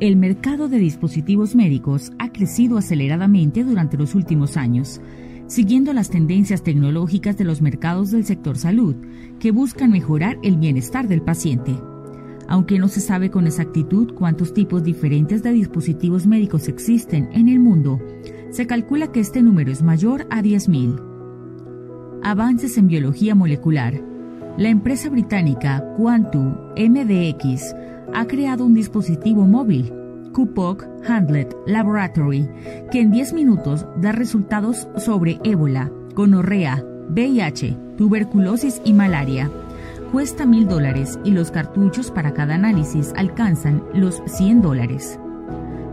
El mercado de dispositivos médicos ha crecido aceleradamente durante los últimos años siguiendo las tendencias tecnológicas de los mercados del sector salud, que buscan mejorar el bienestar del paciente. Aunque no se sabe con exactitud cuántos tipos diferentes de dispositivos médicos existen en el mundo, se calcula que este número es mayor a 10.000. Avances en biología molecular. La empresa británica Quantum MDX ha creado un dispositivo móvil Kupok Handlet Laboratory, que en 10 minutos da resultados sobre ébola, gonorrea, VIH, tuberculosis y malaria. Cuesta mil dólares y los cartuchos para cada análisis alcanzan los 100 dólares.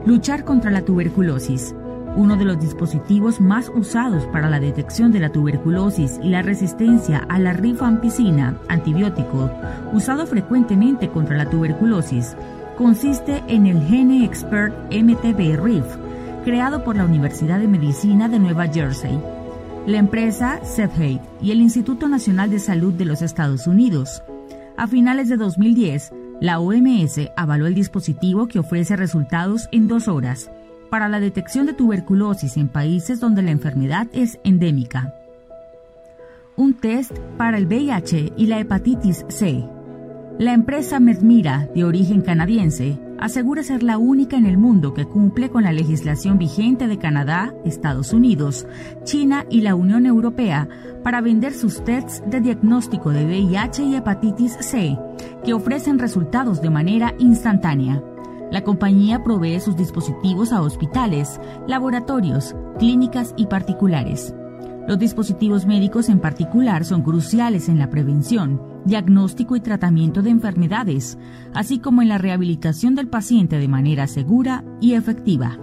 Luchar contra la tuberculosis. Uno de los dispositivos más usados para la detección de la tuberculosis y la resistencia a la rifampicina, antibiótico, usado frecuentemente contra la tuberculosis, consiste en el Gene Expert MTB RIF, creado por la Universidad de Medicina de Nueva Jersey, la empresa Cepheid y el Instituto Nacional de Salud de los Estados Unidos. A finales de 2010, la OMS avaló el dispositivo que ofrece resultados en dos horas para la detección de tuberculosis en países donde la enfermedad es endémica. Un test para el VIH y la hepatitis C la empresa Medmira, de origen canadiense, asegura ser la única en el mundo que cumple con la legislación vigente de Canadá, Estados Unidos, China y la Unión Europea para vender sus tests de diagnóstico de VIH y hepatitis C, que ofrecen resultados de manera instantánea. La compañía provee sus dispositivos a hospitales, laboratorios, clínicas y particulares. Los dispositivos médicos en particular son cruciales en la prevención, diagnóstico y tratamiento de enfermedades, así como en la rehabilitación del paciente de manera segura y efectiva.